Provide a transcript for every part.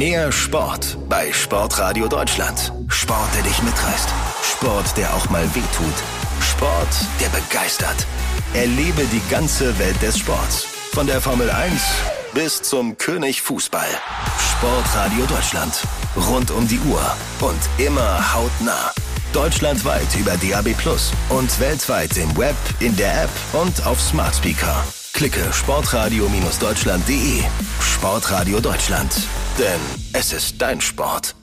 Mehr Sport bei Sportradio Deutschland. Sport, der dich mitreißt. Sport, der auch mal wehtut. Sport, der begeistert. Erlebe die ganze Welt des Sports. Von der Formel 1 bis zum König Fußball. Sportradio Deutschland. Rund um die Uhr und immer hautnah. Deutschlandweit über DAB Plus und weltweit im Web, in der App und auf Smart Speaker. Klicke sportradio-deutschland.de. Sportradio Deutschland. Denn es ist dein Sport.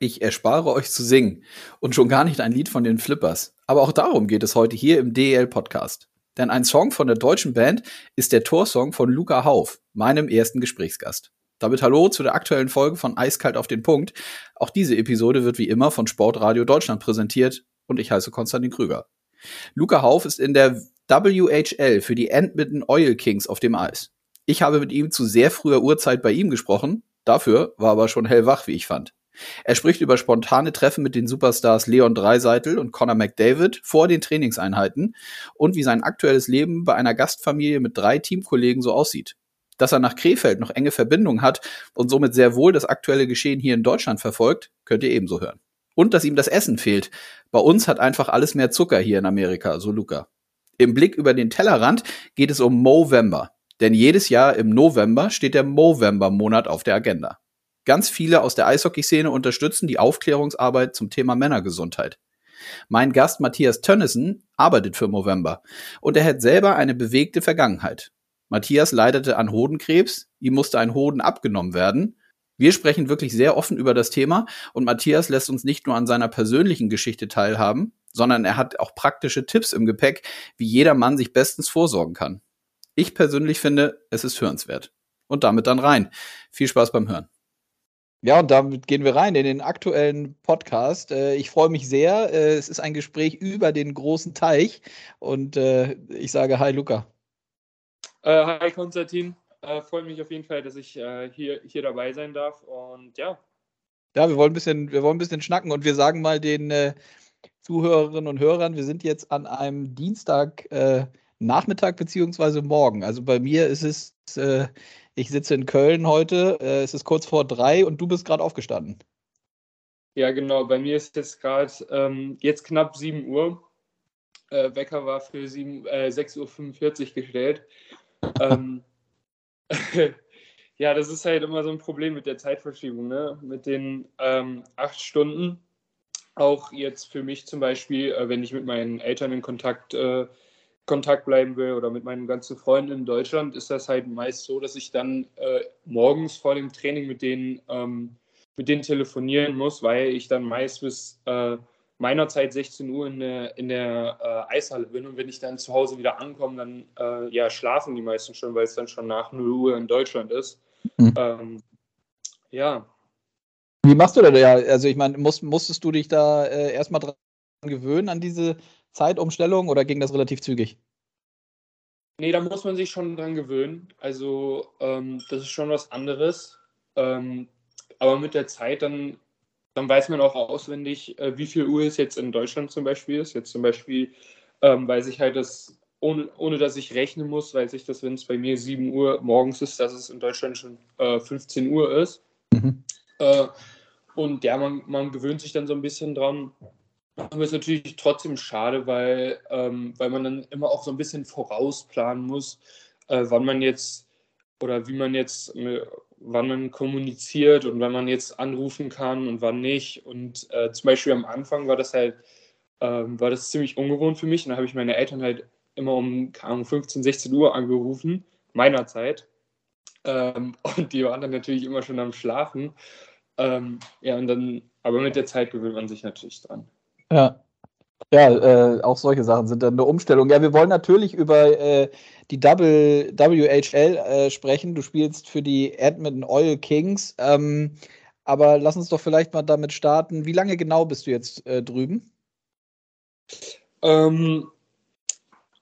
Ich erspare euch zu singen und schon gar nicht ein Lied von den Flippers. Aber auch darum geht es heute hier im DEL Podcast. Denn ein Song von der deutschen Band ist der Torsong von Luca Hauf, meinem ersten Gesprächsgast. Damit hallo zu der aktuellen Folge von Eiskalt auf den Punkt. Auch diese Episode wird wie immer von Sportradio Deutschland präsentiert und ich heiße Konstantin Krüger. Luca Hauf ist in der WHL für die Edmonton Oil Kings auf dem Eis. Ich habe mit ihm zu sehr früher Uhrzeit bei ihm gesprochen. Dafür war aber schon hellwach, wie ich fand. Er spricht über spontane Treffen mit den Superstars Leon Dreiseitel und Conor McDavid vor den Trainingseinheiten und wie sein aktuelles Leben bei einer Gastfamilie mit drei Teamkollegen so aussieht. Dass er nach Krefeld noch enge Verbindungen hat und somit sehr wohl das aktuelle Geschehen hier in Deutschland verfolgt, könnt ihr ebenso hören. Und dass ihm das Essen fehlt. Bei uns hat einfach alles mehr Zucker hier in Amerika, so Luca. Im Blick über den Tellerrand geht es um Movember. Denn jedes Jahr im November steht der Movember-Monat auf der Agenda. Ganz viele aus der Eishockeyszene unterstützen die Aufklärungsarbeit zum Thema Männergesundheit. Mein Gast Matthias Tönnissen arbeitet für Movember und er hat selber eine bewegte Vergangenheit. Matthias leidete an Hodenkrebs, ihm musste ein Hoden abgenommen werden. Wir sprechen wirklich sehr offen über das Thema und Matthias lässt uns nicht nur an seiner persönlichen Geschichte teilhaben, sondern er hat auch praktische Tipps im Gepäck, wie jeder Mann sich bestens vorsorgen kann. Ich persönlich finde, es ist hörenswert. Und damit dann rein. Viel Spaß beim Hören. Ja, und damit gehen wir rein in den aktuellen Podcast. Äh, ich freue mich sehr. Äh, es ist ein Gespräch über den großen Teich. Und äh, ich sage Hi, Luca. hi, Konstantin. freut mich auf jeden Fall, dass ich hier, hier dabei sein darf. Und ja. Ja, wir wollen ein bisschen, wir wollen ein bisschen schnacken und wir sagen mal den Zuhörerinnen und Hörern, wir sind jetzt an einem Dienstag Nachmittag beziehungsweise morgen. Also bei mir ist es ich sitze in Köln heute, äh, es ist kurz vor drei und du bist gerade aufgestanden. Ja, genau. Bei mir ist jetzt gerade ähm, jetzt knapp 7 Uhr. Äh, Wecker war für 7, äh, 6.45 Uhr gestellt. ähm, ja, das ist halt immer so ein Problem mit der Zeitverschiebung, ne? mit den ähm, acht Stunden. Auch jetzt für mich zum Beispiel, äh, wenn ich mit meinen Eltern in Kontakt äh, Kontakt bleiben will oder mit meinen ganzen Freunden in Deutschland, ist das halt meist so, dass ich dann äh, morgens vor dem Training mit denen, ähm, mit denen telefonieren muss, weil ich dann meist bis äh, meiner Zeit 16 Uhr in der, in der äh, Eishalle bin und wenn ich dann zu Hause wieder ankomme, dann äh, ja, schlafen die meisten schon, weil es dann schon nach 0 Uhr in Deutschland ist. Mhm. Ähm, ja. Wie machst du das? Ja, also ich meine, musst, musstest du dich da äh, erstmal dran gewöhnen an diese Zeitumstellung oder ging das relativ zügig? Nee, da muss man sich schon dran gewöhnen. Also, ähm, das ist schon was anderes. Ähm, aber mit der Zeit dann, dann weiß man auch auswendig, äh, wie viel Uhr es jetzt in Deutschland zum Beispiel ist. Jetzt zum Beispiel ähm, weiß ich halt, dass ohne, ohne dass ich rechnen muss, weiß ich, dass wenn es bei mir 7 Uhr morgens ist, dass es in Deutschland schon äh, 15 Uhr ist. Mhm. Äh, und ja, man, man gewöhnt sich dann so ein bisschen dran. Aber ist natürlich trotzdem schade, weil, ähm, weil man dann immer auch so ein bisschen vorausplanen muss, äh, wann man jetzt oder wie man jetzt, äh, wann man kommuniziert und wann man jetzt anrufen kann und wann nicht. Und äh, zum Beispiel am Anfang war das halt, ähm, war das ziemlich ungewohnt für mich. Und da habe ich meine Eltern halt immer um, um 15, 16 Uhr angerufen, meiner Zeit. Ähm, und die waren dann natürlich immer schon am Schlafen. Ähm, ja, und dann, aber mit der Zeit gewöhnt man sich natürlich dran. Ja. Ja, äh, auch solche Sachen sind dann eine Umstellung. Ja, wir wollen natürlich über äh, die Double, WHL äh, sprechen. Du spielst für die Edmonton Oil Kings. Ähm, aber lass uns doch vielleicht mal damit starten. Wie lange genau bist du jetzt äh, drüben? Ähm,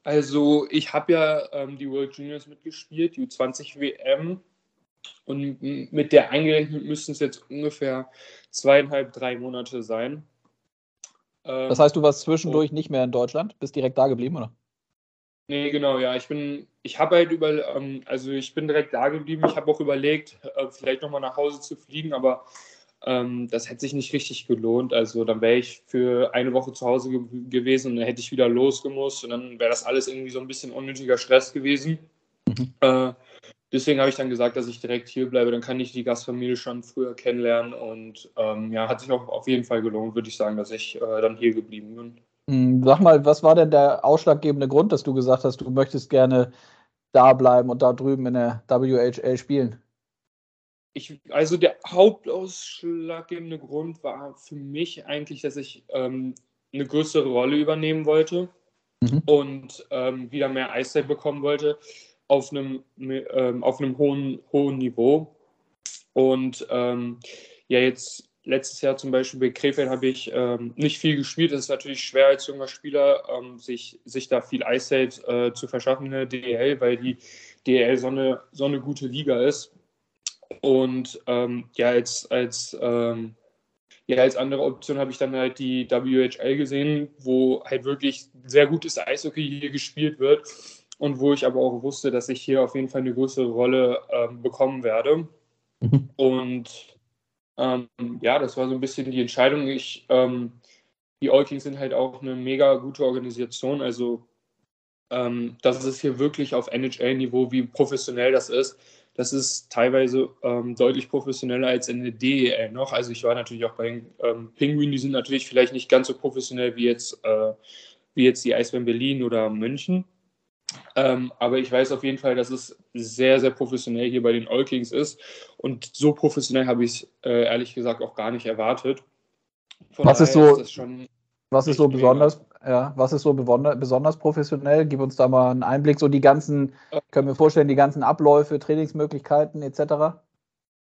also, ich habe ja ähm, die World Juniors mitgespielt, die U20 WM. Und mit der eingerechnet müssten es jetzt ungefähr zweieinhalb, drei Monate sein. Ähm, das heißt, du warst zwischendurch oh. nicht mehr in Deutschland, bist direkt da geblieben, oder? Nee, genau, ja. Ich bin, ich habe halt über, ähm, also ich bin direkt da geblieben. Ich habe auch überlegt, äh, vielleicht nochmal nach Hause zu fliegen, aber ähm, das hätte sich nicht richtig gelohnt. Also dann wäre ich für eine Woche zu Hause ge gewesen und dann hätte ich wieder losgemusst und dann wäre das alles irgendwie so ein bisschen unnötiger Stress gewesen. Mhm. Äh, deswegen habe ich dann gesagt, dass ich direkt hier bleibe. Dann kann ich die Gastfamilie schon früher kennenlernen und ähm, ja, hat sich auch auf jeden Fall gelohnt, würde ich sagen, dass ich äh, dann hier geblieben bin. Hm, sag mal, was war denn der ausschlaggebende Grund, dass du gesagt hast, du möchtest gerne da bleiben und da drüben in der WHL spielen? Ich, also der hauptausschlaggebende Grund war für mich eigentlich, dass ich ähm, eine größere Rolle übernehmen wollte mhm. und ähm, wieder mehr Eiszeit bekommen wollte auf einem, ähm, auf einem hohen, hohen Niveau. Und ähm, ja, jetzt letztes Jahr zum Beispiel bei Krefeld habe ich ähm, nicht viel gespielt. Es ist natürlich schwer als junger Spieler, ähm, sich, sich da viel Eiszeit äh, zu verschaffen in der DEL, weil die DEL so eine, so eine gute Liga ist. Und ähm, ja, als, als, ähm, ja, als andere Option habe ich dann halt die WHL gesehen, wo halt wirklich sehr gutes Eishockey hier gespielt wird und wo ich aber auch wusste, dass ich hier auf jeden Fall eine größere Rolle ähm, bekommen werde. Mhm. Und ähm, ja, das war so ein bisschen die Entscheidung. Ich, ähm, die All sind halt auch eine mega gute Organisation. Also ähm, das ist hier wirklich auf NHL-Niveau, wie professionell das ist. Das ist teilweise ähm, deutlich professioneller als in der DEL noch. Also ich war natürlich auch bei den ähm, Penguin, die sind natürlich vielleicht nicht ganz so professionell wie jetzt, äh, wie jetzt die Eisbären Berlin oder München. Ähm, aber ich weiß auf jeden Fall, dass es sehr, sehr professionell hier bei den All Kings ist. Und so professionell habe ich es äh, ehrlich gesagt auch gar nicht erwartet. Von was ist so, ist was ist so besonders, ja, was ist so besonders professionell? Gib uns da mal einen Einblick. So die ganzen, können wir vorstellen, die ganzen Abläufe, Trainingsmöglichkeiten etc.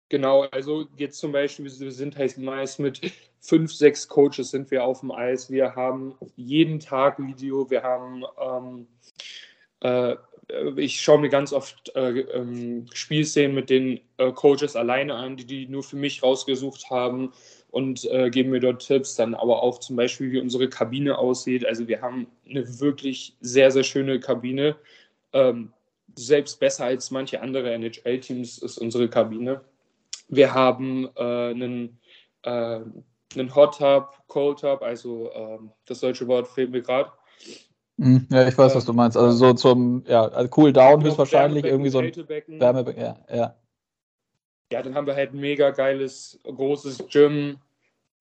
Genau, also jetzt zum Beispiel, wir sind halt meist mit fünf, sechs Coaches sind wir auf dem Eis. Wir haben jeden Tag Video, wir haben ähm, äh, ich schaue mir ganz oft äh, ähm, Spielszenen mit den äh, Coaches alleine an, die die nur für mich rausgesucht haben und äh, geben mir dort Tipps. Dann aber auch zum Beispiel, wie unsere Kabine aussieht. Also wir haben eine wirklich sehr, sehr schöne Kabine. Ähm, selbst besser als manche andere NHL-Teams ist unsere Kabine. Wir haben äh, einen, äh, einen Hot Tub, Cold Tub, also ähm, das deutsche Wort fehlt mir gerade. Hm, ja, ich weiß, was du meinst. Also so zum ja, also Cool Down höchstwahrscheinlich irgendwie so ein Wärmebecken. Ja, ja. ja, dann haben wir halt ein mega geiles, großes Gym.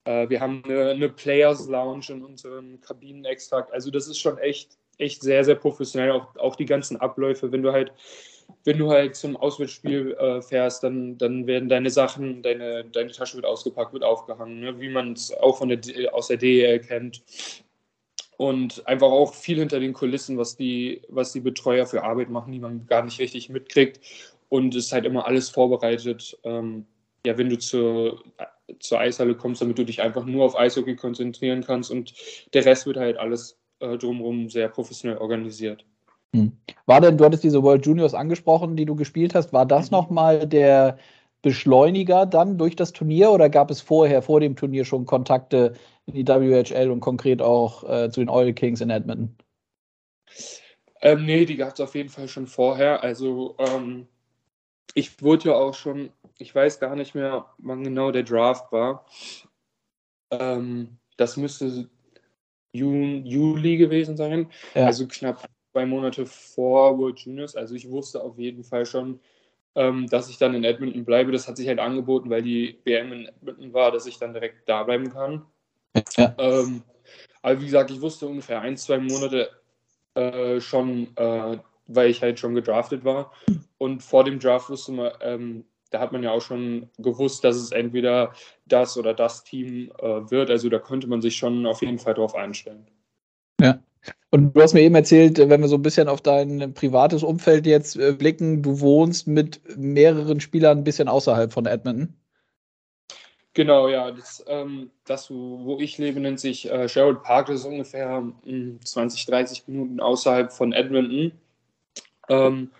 Äh, wir haben eine, eine, Players Lounge in unserem Kabinenextrakt. Also das ist schon echt, echt sehr, sehr professionell. Auch, auch die ganzen Abläufe, wenn du halt wenn du halt zum Auswärtsspiel äh, fährst, dann, dann werden deine Sachen, deine, deine Tasche wird ausgepackt, wird aufgehangen, ne? wie man es auch von der, aus der DEL kennt und einfach auch viel hinter den Kulissen, was die, was die Betreuer für Arbeit machen, die man gar nicht richtig mitkriegt. Und es ist halt immer alles vorbereitet, ähm, ja, wenn du zur, zur Eishalle kommst, damit du dich einfach nur auf Eishockey konzentrieren kannst und der Rest wird halt alles äh, drumherum sehr professionell organisiert. Hm. War denn, du hattest diese World Juniors angesprochen, die du gespielt hast, war das mhm. nochmal der Beschleuniger dann durch das Turnier oder gab es vorher, vor dem Turnier schon Kontakte in die WHL und konkret auch äh, zu den Oil Kings in Edmonton? Ähm, nee, die gab es auf jeden Fall schon vorher. Also ähm, ich wurde ja auch schon, ich weiß gar nicht mehr, wann genau der Draft war. Ähm, das müsste Juni, Juli gewesen sein. Ja. Also knapp zwei Monate vor World Juniors. Also ich wusste auf jeden Fall schon, dass ich dann in Edmonton bleibe. Das hat sich halt angeboten, weil die BM in Edmonton war, dass ich dann direkt da bleiben kann. Ja. Ähm, aber wie gesagt, ich wusste ungefähr ein, zwei Monate äh, schon, äh, weil ich halt schon gedraftet war. Und vor dem Draft wusste man, ähm, da hat man ja auch schon gewusst, dass es entweder das oder das Team äh, wird. Also da konnte man sich schon auf jeden Fall drauf einstellen. Ja. Und du hast mir eben erzählt, wenn wir so ein bisschen auf dein privates Umfeld jetzt äh, blicken, du wohnst mit mehreren Spielern ein bisschen außerhalb von Edmonton. Genau, ja. Das, ähm, das wo ich lebe, nennt sich äh, Sherwood Park. Das ist ungefähr mh, hm, 20, 30 Minuten außerhalb von Edmonton. Ähm,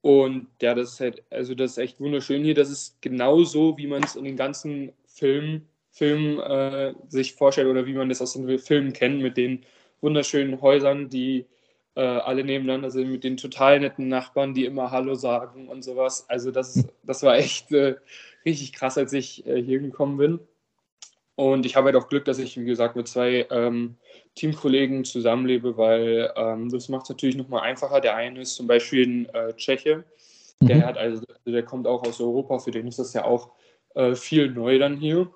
und ja, das ist halt, also das ist echt wunderschön hier. Das ist genauso, wie man es in den ganzen Filmen, Filmen äh, sich vorstellt oder wie man das aus den Filmen kennt, mit den wunderschönen Häusern, die äh, alle nebeneinander sind mit den total netten Nachbarn, die immer Hallo sagen und sowas. Also das, das war echt äh, richtig krass, als ich äh, hier gekommen bin. Und ich habe halt auch Glück, dass ich, wie gesagt, mit zwei ähm, Teamkollegen zusammenlebe, weil ähm, das macht es natürlich nochmal einfacher. Der eine ist zum Beispiel ein äh, Tscheche, der mhm. hat also, der kommt auch aus Europa, für den ist das ja auch äh, viel neu dann hier.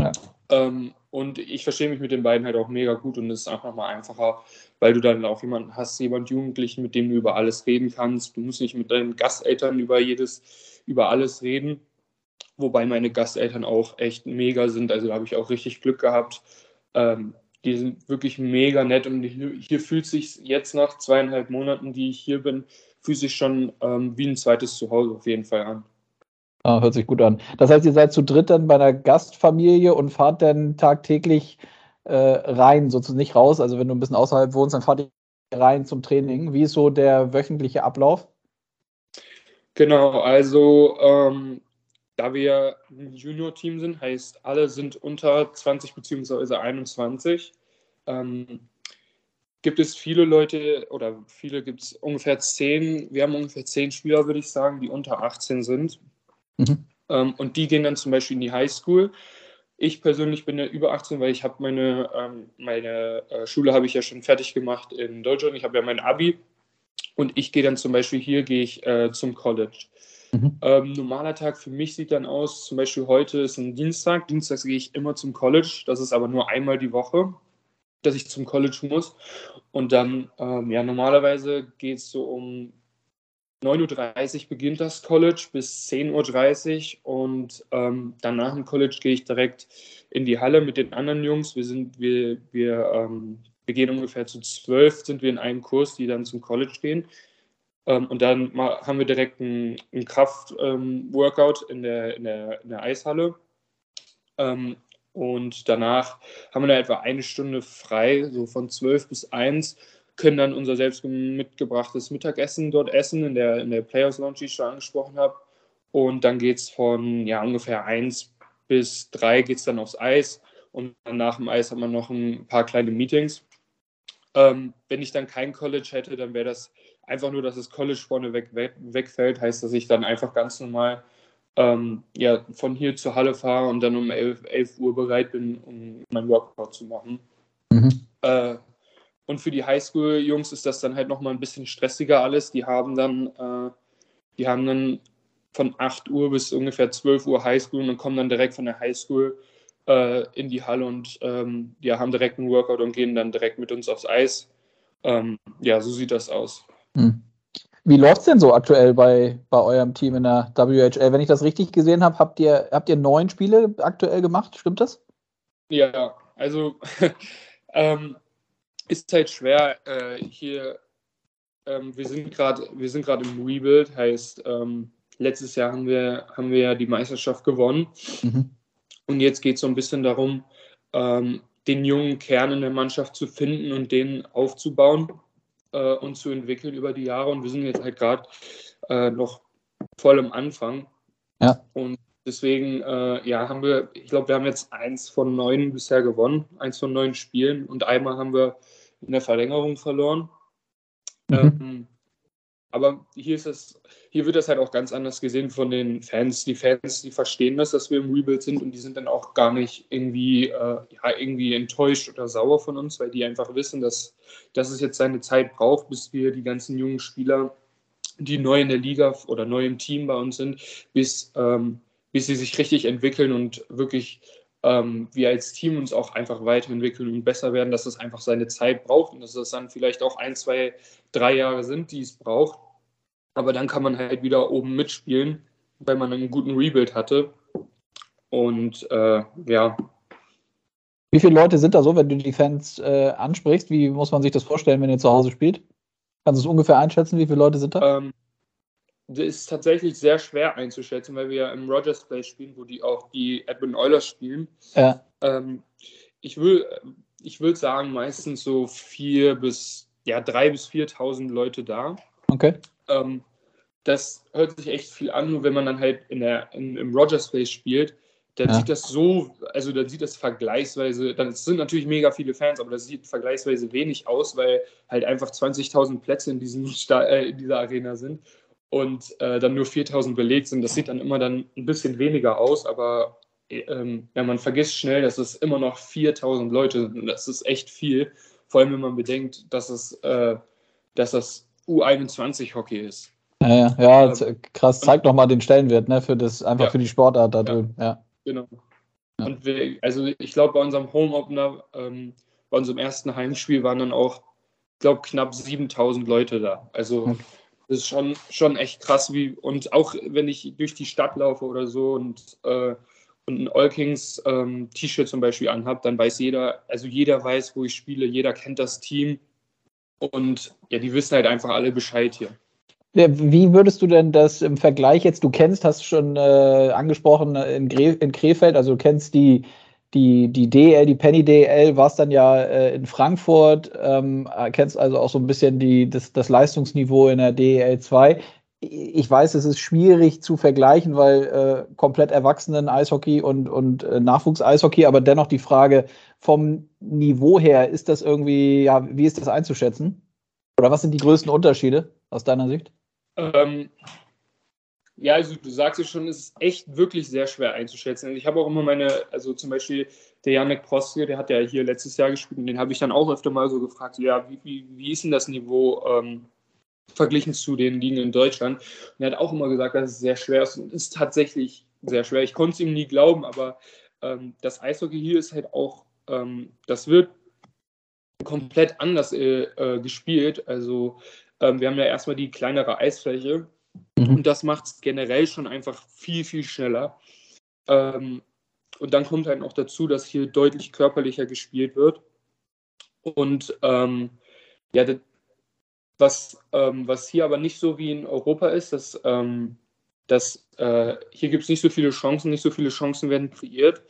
Ja. Ähm, und ich verstehe mich mit den beiden halt auch mega gut und es ist auch nochmal einfacher, weil du dann auch jemanden hast, jemand Jugendlichen, mit dem du über alles reden kannst. Du musst nicht mit deinen Gasteltern über jedes, über alles reden. Wobei meine Gasteltern auch echt mega sind. Also da habe ich auch richtig Glück gehabt. Ähm, die sind wirklich mega nett und hier, hier fühlt sich jetzt nach zweieinhalb Monaten, die ich hier bin, fühlt sich schon ähm, wie ein zweites Zuhause auf jeden Fall an. Ah, hört sich gut an. Das heißt, ihr seid zu dritt dann bei einer Gastfamilie und fahrt dann tagtäglich äh, rein, sozusagen nicht raus. Also wenn du ein bisschen außerhalb wohnst, dann fahrt ihr rein zum Training. Wie ist so der wöchentliche Ablauf? Genau, also ähm, da wir ein Junior-Team sind, heißt alle sind unter 20 bzw. 21. Ähm, gibt es viele Leute oder viele gibt es ungefähr zehn, wir haben ungefähr zehn Spieler, würde ich sagen, die unter 18 sind. Mhm. Ähm, und die gehen dann zum Beispiel in die Highschool. Ich persönlich bin ja über 18, weil ich habe meine, ähm, meine äh, Schule habe ich ja schon fertig gemacht in Deutschland. Ich habe ja mein Abi und ich gehe dann zum Beispiel hier gehe ich äh, zum College. Mhm. Ähm, normaler Tag für mich sieht dann aus, zum Beispiel heute ist ein Dienstag. Dienstags gehe ich immer zum College. Das ist aber nur einmal die Woche, dass ich zum College muss. Und dann, ähm, ja, normalerweise geht es so um 9.30 Uhr beginnt das College bis 10.30 Uhr und ähm, dann nach dem College gehe ich direkt in die Halle mit den anderen Jungs. Wir sind, wir, wir, ähm, wir gehen ungefähr zu zwölf, sind wir in einem Kurs, die dann zum College gehen. Ähm, und dann haben wir direkt einen, einen Kraft-Workout ähm, in, der, in, der, in der Eishalle. Ähm, und danach haben wir da etwa eine Stunde frei, so von 12 bis 1 können dann unser selbst mitgebrachtes Mittagessen dort essen, in der, in der Players Lounge, die ich schon angesprochen habe. Und dann geht es von ja, ungefähr 1 bis 3 geht es dann aufs Eis. Und nach dem Eis hat man noch ein paar kleine Meetings. Ähm, wenn ich dann kein College hätte, dann wäre das einfach nur, dass das College vorne weg, weg, wegfällt. Heißt, dass ich dann einfach ganz normal ähm, ja, von hier zur Halle fahre und dann um 11, 11 Uhr bereit bin, um mein Workout zu machen. Mhm. Äh, und für die Highschool-Jungs ist das dann halt nochmal ein bisschen stressiger alles. Die haben dann, äh, die haben dann von 8 Uhr bis ungefähr 12 Uhr Highschool und kommen dann direkt von der Highschool äh, in die Halle und ähm, ja, haben direkt einen Workout und gehen dann direkt mit uns aufs Eis. Ähm, ja, so sieht das aus. Hm. Wie läuft es denn so aktuell bei, bei eurem Team in der WHL? Wenn ich das richtig gesehen habe, habt ihr, habt ihr neun Spiele aktuell gemacht, stimmt das? Ja, also ähm, ist halt schwer äh, hier. Ähm, wir sind gerade, wir sind gerade im Rebuild, heißt ähm, letztes Jahr haben wir haben wir ja die Meisterschaft gewonnen mhm. und jetzt geht es so ein bisschen darum, ähm, den jungen Kern in der Mannschaft zu finden und den aufzubauen äh, und zu entwickeln über die Jahre. Und wir sind jetzt halt gerade äh, noch voll am Anfang. Ja. Und deswegen, äh, ja, haben wir, ich glaube, wir haben jetzt eins von neun bisher gewonnen, eins von neun Spielen und einmal haben wir in der Verlängerung verloren. Mhm. Ähm, aber hier ist es, hier wird das halt auch ganz anders gesehen von den Fans. Die Fans, die verstehen das, dass wir im Rebuild sind und die sind dann auch gar nicht irgendwie, äh, ja, irgendwie enttäuscht oder sauer von uns, weil die einfach wissen, dass, dass es jetzt seine Zeit braucht, bis wir die ganzen jungen Spieler, die neu in der Liga oder neu im Team bei uns sind, bis, ähm, bis sie sich richtig entwickeln und wirklich ähm, wir als Team uns auch einfach weiterentwickeln und besser werden, dass es einfach seine Zeit braucht und dass es dann vielleicht auch ein, zwei, drei Jahre sind, die es braucht. Aber dann kann man halt wieder oben mitspielen, weil man einen guten Rebuild hatte. Und äh, ja. Wie viele Leute sind da so, wenn du die Fans äh, ansprichst? Wie muss man sich das vorstellen, wenn ihr zu Hause spielt? Kannst du es ungefähr einschätzen, wie viele Leute sind da? Ähm, ist tatsächlich sehr schwer einzuschätzen, weil wir ja im Rogers Place spielen, wo die auch die Edmund Oilers spielen. Ja. Ähm, ich will, ich würde sagen, meistens so vier bis, ja, drei bis 4.000 Leute da. Okay. Ähm, das hört sich echt viel an, nur wenn man dann halt in der, in, im Rogers Place spielt, dann ja. sieht das so, also dann sieht das vergleichsweise, dann sind natürlich mega viele Fans, aber das sieht vergleichsweise wenig aus, weil halt einfach 20.000 Plätze in, diesem äh, in dieser Arena sind und äh, dann nur 4.000 belegt sind. Das sieht dann immer dann ein bisschen weniger aus, aber ähm, ja, man vergisst schnell, dass es immer noch 4.000 Leute sind und das ist echt viel, vor allem wenn man bedenkt, dass es, äh, dass das U21-Hockey ist. Ja, ja, ähm, krass, zeigt nochmal den Stellenwert, ne, für das, einfach ja. für die Sportart da drüben, ja. Genau. Und wir, also ich glaube, bei unserem Home-Opener, ähm, bei unserem ersten Heimspiel waren dann auch, ich glaube, knapp 7000 Leute da. Also okay. Das ist schon, schon echt krass. Wie, und auch wenn ich durch die Stadt laufe oder so und, äh, und ein All Kings ähm, T-Shirt zum Beispiel anhabe, dann weiß jeder, also jeder weiß, wo ich spiele, jeder kennt das Team. Und ja, die wissen halt einfach alle Bescheid hier. Wie würdest du denn das im Vergleich jetzt, du kennst, hast schon äh, angesprochen äh, in, Gre in Krefeld, also du kennst die, die, die DL, die Penny DL, warst dann ja äh, in Frankfurt, ähm, kennst also auch so ein bisschen die, das, das Leistungsniveau in der DL 2. Ich weiß, es ist schwierig zu vergleichen, weil äh, komplett Erwachsenen Eishockey und, und äh, Nachwuchs-Eishockey, aber dennoch die Frage vom Niveau her, ist das irgendwie, ja, wie ist das einzuschätzen? Oder was sind die größten Unterschiede aus deiner Sicht? Ähm, ja, also du sagst es schon, es ist echt wirklich sehr schwer einzuschätzen. Also ich habe auch immer meine, also zum Beispiel der Janek Prostke, der hat ja hier letztes Jahr gespielt und den habe ich dann auch öfter mal so gefragt, ja, wie, wie, wie ist denn das Niveau ähm, verglichen zu den Ligen in Deutschland? Und er hat auch immer gesagt, dass es sehr schwer ist und ist tatsächlich sehr schwer. Ich konnte es ihm nie glauben, aber ähm, das Eishockey hier ist halt auch, ähm, das wird komplett anders äh, äh, gespielt. Also ähm, wir haben ja erstmal die kleinere Eisfläche mhm. und das macht es generell schon einfach viel, viel schneller. Ähm, und dann kommt halt noch dazu, dass hier deutlich körperlicher gespielt wird. Und ähm, ja, das, was, ähm, was hier aber nicht so wie in Europa ist, dass, ähm, dass äh, hier gibt es nicht so viele Chancen, nicht so viele Chancen werden kreiert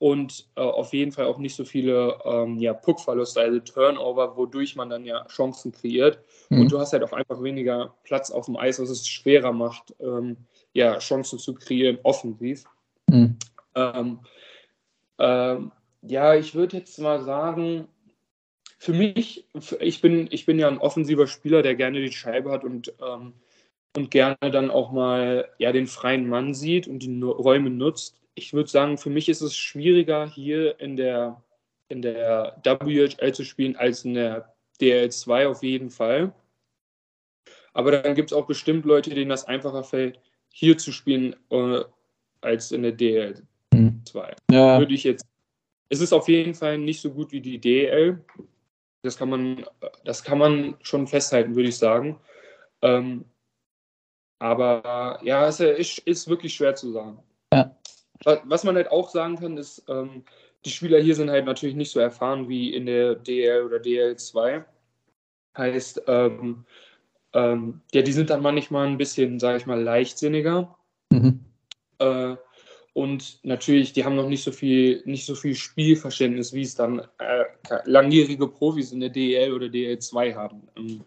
und äh, auf jeden Fall auch nicht so viele ähm, ja, Puckverluste, also Turnover, wodurch man dann ja Chancen kreiert. Mhm. Und du hast halt auch einfach weniger Platz auf dem Eis, was es schwerer macht, ähm, ja, Chancen zu kreieren, offensiv. Mhm. Ähm, ähm ja, ich würde jetzt mal sagen, für mich, ich bin, ich bin ja ein offensiver Spieler, der gerne die Scheibe hat und, ähm, und gerne dann auch mal ja, den freien Mann sieht und die Räume nutzt ich würde sagen, für mich ist es schwieriger, hier in der, in der WHL zu spielen als in der DL2 auf jeden Fall. Aber dann gibt es auch bestimmt Leute, denen das einfacher fällt, hier zu spielen äh, als in der DL2. Mhm. Ja. Würde ich jetzt. Es ist auf jeden Fall nicht so gut wie die DL. Das kann man, das kann man schon festhalten, würde ich sagen. Ähm, aber ja, es ist, ist wirklich schwer zu sagen. Was man halt auch sagen kann, ist, ähm, die Spieler hier sind halt natürlich nicht so erfahren wie in der DL oder DL2. Heißt, ähm, ähm, ja, die sind dann manchmal ein bisschen, sage ich mal, leichtsinniger. Mhm. Äh, und natürlich, die haben noch nicht so viel, nicht so viel Spielverständnis, wie es dann äh, langjährige Profis in der DL oder DL2 haben. Ähm,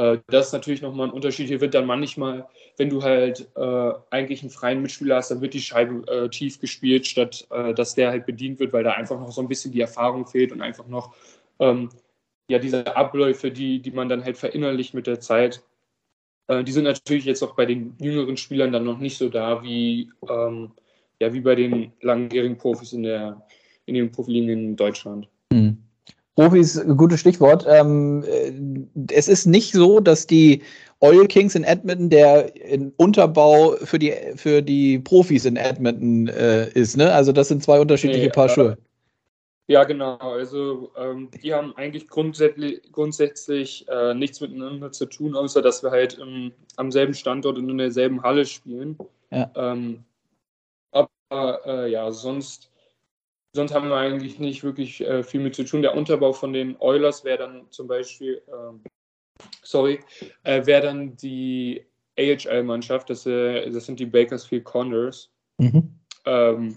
äh, das ist natürlich nochmal ein Unterschied. Hier wird dann manchmal, wenn du halt äh, eigentlich einen freien Mitspieler hast, dann wird die Scheibe äh, tief gespielt, statt äh, dass der halt bedient wird, weil da einfach noch so ein bisschen die Erfahrung fehlt und einfach noch ähm, ja, diese Abläufe, die, die man dann halt verinnerlicht mit der Zeit. Die sind natürlich jetzt auch bei den jüngeren Spielern dann noch nicht so da wie, ähm, ja, wie bei den langjährigen Profis in, der, in den Profiligen in Deutschland. Mhm. Profis, gutes Stichwort. Ähm, äh, es ist nicht so, dass die Oil Kings in Edmonton der Unterbau für die, für die Profis in Edmonton äh, ist. Ne? Also das sind zwei unterschiedliche nee, Paar Schuhe. Ja, genau. Also ähm, die haben eigentlich grundsätzlich, grundsätzlich äh, nichts miteinander zu tun, außer dass wir halt im, am selben Standort und in derselben Halle spielen. Ja. Ähm, aber äh, ja, sonst sonst haben wir eigentlich nicht wirklich äh, viel mit zu tun. Der Unterbau von den Oilers wäre dann zum Beispiel, äh, sorry, äh, wäre dann die AHL-Mannschaft, das, äh, das, sind die Bakersfield Condors. Mhm. Ähm,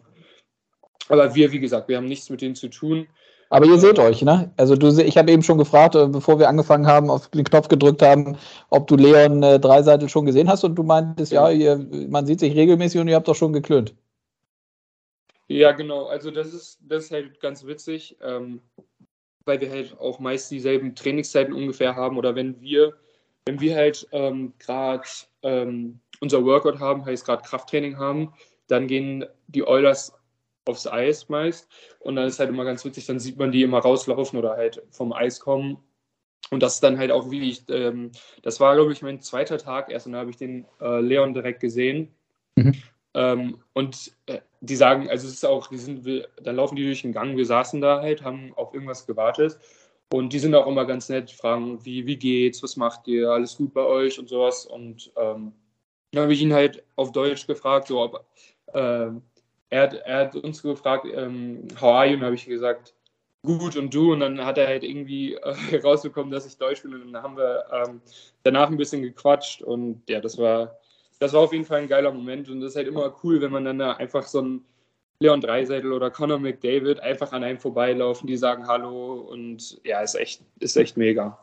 aber wir, wie gesagt, wir haben nichts mit denen zu tun. Aber ihr seht euch, ne? Also du, ich habe eben schon gefragt, äh, bevor wir angefangen haben, auf den Knopf gedrückt haben, ob du Leon äh, Dreiseitel schon gesehen hast und du meintest, ja, ja ihr, man sieht sich regelmäßig und ihr habt doch schon geklönt. Ja, genau. Also das ist, das ist halt ganz witzig, ähm, weil wir halt auch meist dieselben Trainingszeiten ungefähr haben. Oder wenn wir, wenn wir halt ähm, gerade ähm, unser Workout haben, heißt gerade Krafttraining haben, dann gehen die Oilers aufs Eis meist. Und dann ist halt immer ganz witzig, dann sieht man die immer rauslaufen oder halt vom Eis kommen. Und das ist dann halt auch wie ich, ähm, das war, glaube ich, mein zweiter Tag erst und da habe ich den äh, Leon direkt gesehen. Mhm. Ähm, und äh, die sagen, also es ist auch, die sind, dann laufen die durch den Gang, wir saßen da halt, haben auf irgendwas gewartet. Und die sind auch immer ganz nett, fragen, wie, wie geht's, was macht ihr, alles gut bei euch und sowas. Und ähm, dann habe ich ihn halt auf Deutsch gefragt, so ob, äh, er, hat, er hat uns gefragt, ähm, how are you? Und habe ich gesagt, gut und du. Und dann hat er halt irgendwie äh, dass ich Deutsch bin. Und dann haben wir ähm, danach ein bisschen gequatscht. Und ja, das war, das war auf jeden Fall ein geiler Moment. Und das ist halt immer cool, wenn man dann da einfach so ein Leon Dreiseitel oder Conor McDavid einfach an einem vorbeilaufen, die sagen Hallo. Und ja, ist echt, ist echt mega.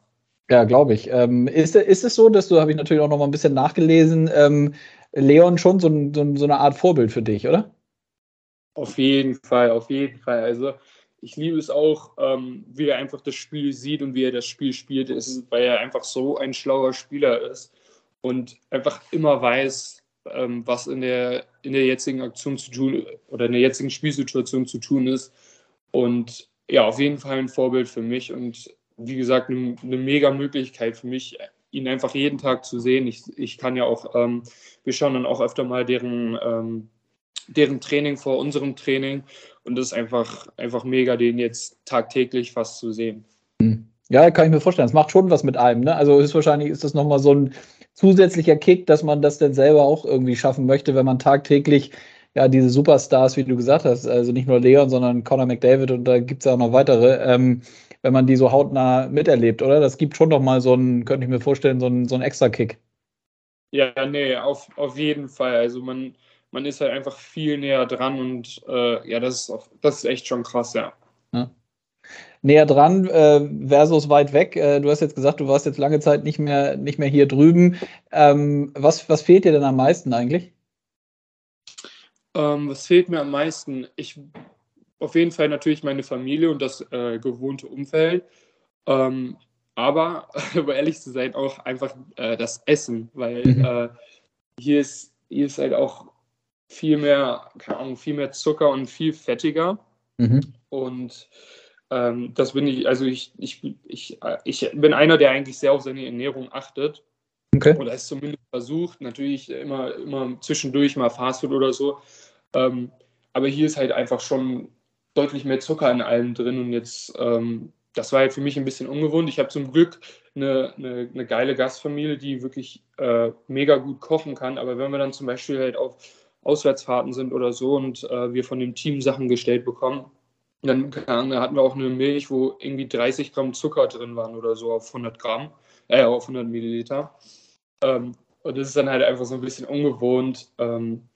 Ja, glaube ich. Ähm, ist, ist es so, dass du, habe ich natürlich auch noch mal ein bisschen nachgelesen, ähm, Leon schon so, so, so eine Art Vorbild für dich, oder? Auf jeden Fall, auf jeden Fall. Also ich liebe es auch, ähm, wie er einfach das Spiel sieht und wie er das Spiel spielt, ist, weil er einfach so ein schlauer Spieler ist und einfach immer weiß, ähm, was in der, in der jetzigen Aktion zu tun oder in der jetzigen Spielsituation zu tun ist. Und ja, auf jeden Fall ein Vorbild für mich und wie gesagt, eine, eine mega Möglichkeit für mich, ihn einfach jeden Tag zu sehen. Ich, ich kann ja auch, ähm, wir schauen dann auch öfter mal deren, ähm, deren Training vor unserem Training und das ist einfach, einfach mega, den jetzt tagtäglich fast zu sehen. Hm. Ja, kann ich mir vorstellen. Es macht schon was mit einem. Ne? Also ist wahrscheinlich ist das nochmal so ein zusätzlicher Kick, dass man das dann selber auch irgendwie schaffen möchte, wenn man tagtäglich ja diese Superstars, wie du gesagt hast, also nicht nur Leon, sondern Conor McDavid und da gibt es auch noch weitere, ähm, wenn man die so hautnah miterlebt, oder? Das gibt schon noch mal so einen, könnte ich mir vorstellen, so einen, so einen extra Kick. Ja, nee, auf, auf jeden Fall. Also man, man ist halt einfach viel näher dran und äh, ja, das ist, auf, das ist echt schon krass, ja. ja. Näher dran äh, versus weit weg. Äh, du hast jetzt gesagt, du warst jetzt lange Zeit nicht mehr, nicht mehr hier drüben. Ähm, was, was fehlt dir denn am meisten eigentlich? Ähm, was fehlt mir am meisten? Ich auf jeden Fall natürlich meine Familie und das äh, gewohnte Umfeld. Ähm, aber, um ehrlich zu sein, auch einfach äh, das Essen, weil mhm. äh, hier, ist, hier ist halt auch viel mehr, keine Ahnung, viel mehr Zucker und viel fettiger. Mhm. Und ähm, das bin ich, also ich, ich, ich, ich bin einer, der eigentlich sehr auf seine Ernährung achtet. Okay. Oder es zumindest versucht, natürlich immer, immer zwischendurch mal Fastfood oder so. Ähm, aber hier ist halt einfach schon deutlich mehr Zucker in allem drin und jetzt, ähm, das war halt für mich ein bisschen ungewohnt. Ich habe zum Glück eine, eine, eine, geile Gastfamilie, die wirklich äh, mega gut kochen kann, aber wenn wir dann zum Beispiel halt auf Auswärtsfahrten sind oder so und äh, wir von dem Team Sachen gestellt bekommen, dann hatten wir auch eine Milch, wo irgendwie 30 Gramm Zucker drin waren oder so auf 100 Gramm, äh, auf 100 Milliliter. Ähm, und das ist dann halt einfach so ein bisschen ungewohnt. Ähm,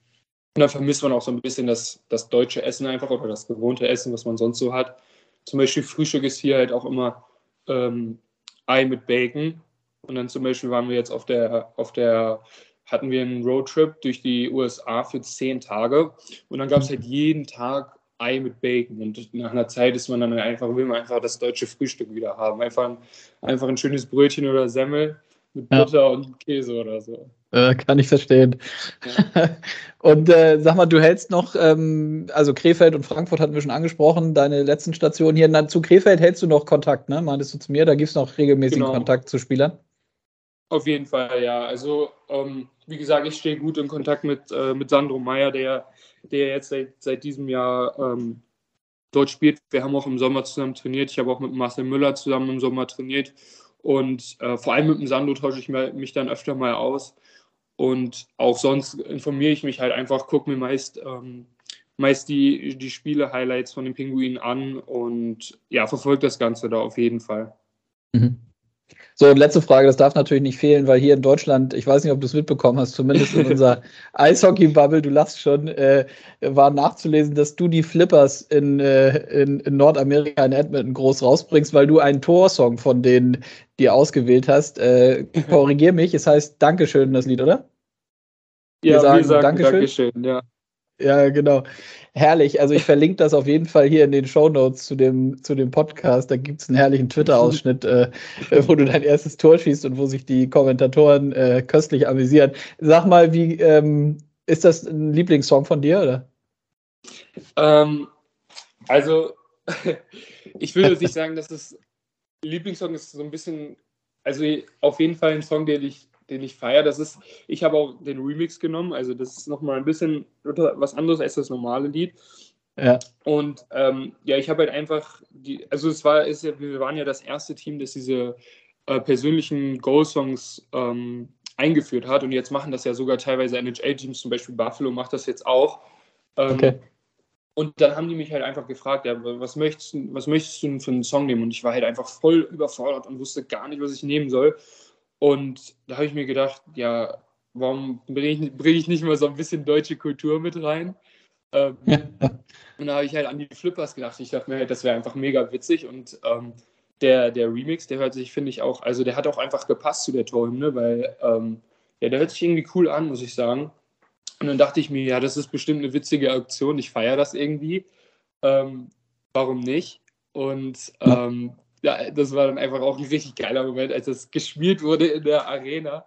und dann vermisst man auch so ein bisschen das, das deutsche Essen einfach oder das gewohnte Essen, was man sonst so hat. Zum Beispiel Frühstück ist hier halt auch immer ähm, Ei mit Bacon. Und dann zum Beispiel waren wir jetzt auf der, auf der hatten wir einen Roadtrip durch die USA für zehn Tage und dann gab es halt jeden Tag Ei mit Bacon und nach einer Zeit ist man dann einfach, will man einfach das deutsche Frühstück wieder haben. Einfach ein, einfach ein schönes Brötchen oder Semmel mit Butter ja. und Käse oder so. Äh, kann ich verstehen. Ja. und äh, sag mal, du hältst noch, ähm, also Krefeld und Frankfurt hatten wir schon angesprochen, deine letzten Stationen hier. Na, zu Krefeld hältst du noch Kontakt, ne? Meintest du zu mir? Da gibt es noch regelmäßigen genau. Kontakt zu Spielern? Auf jeden Fall, ja. Also, ähm, wie gesagt, ich stehe gut in Kontakt mit, äh, mit Sandro Meyer, der, der jetzt seit, seit diesem Jahr ähm, dort spielt. Wir haben auch im Sommer zusammen trainiert. Ich habe auch mit Marcel Müller zusammen im Sommer trainiert. Und äh, vor allem mit dem Sandro tausche ich mich dann öfter mal aus. Und auch sonst informiere ich mich halt einfach, gucke mir meist, ähm, meist die, die Spiele-Highlights von den Pinguinen an und ja, verfolge das Ganze da auf jeden Fall. Mhm. So, und letzte Frage, das darf natürlich nicht fehlen, weil hier in Deutschland, ich weiß nicht, ob du es mitbekommen hast, zumindest in unserer Eishockey-Bubble, du lachst schon, äh, war nachzulesen, dass du die Flippers in, äh, in, in, Nordamerika in Edmonton groß rausbringst, weil du einen Torsong von denen dir ausgewählt hast. Äh, korrigier mich, es heißt Dankeschön, das Lied, oder? Wir ja, sagen, wir sagen Dankeschön. Dankeschön, ja. Ja, genau. Herrlich. Also ich verlinke das auf jeden Fall hier in den Show Notes zu dem, zu dem Podcast. Da gibt es einen herrlichen Twitter-Ausschnitt, äh, wo du dein erstes Tor schießt und wo sich die Kommentatoren äh, köstlich amüsieren. Sag mal, wie ähm, ist das ein Lieblingssong von dir, oder? Ähm, also, ich würde nicht sagen, dass es Lieblingssong ist so ein bisschen, also auf jeden Fall ein Song, den ich den ich feiere. Das ist, ich habe auch den Remix genommen, also das ist nochmal ein bisschen was anderes als das normale Lied. Ja. Und ähm, ja, ich habe halt einfach die, also es war, ist ja, wir waren ja das erste Team, das diese äh, persönlichen Goal-Songs ähm, eingeführt hat. Und jetzt machen das ja sogar teilweise NHL-Teams, zum Beispiel Buffalo macht das jetzt auch. Ähm, okay. Und dann haben die mich halt einfach gefragt, ja, was möchtest, was möchtest du denn für einen Song nehmen? Und ich war halt einfach voll überfordert und wusste gar nicht, was ich nehmen soll. Und da habe ich mir gedacht, ja, warum bringe ich, bring ich nicht mal so ein bisschen deutsche Kultur mit rein? Ähm, und da habe ich halt an die Flippers gedacht. Ich dachte mir halt, das wäre einfach mega witzig. Und ähm, der, der Remix, der hört sich, finde ich, auch, also der hat auch einfach gepasst zu der Torhymne, weil ähm, ja, der hört sich irgendwie cool an, muss ich sagen. Und dann dachte ich mir, ja, das ist bestimmt eine witzige Aktion, ich feiere das irgendwie. Ähm, warum nicht? Und ähm, ja, das war dann einfach auch ein richtig geiler Moment, als das gespielt wurde in der Arena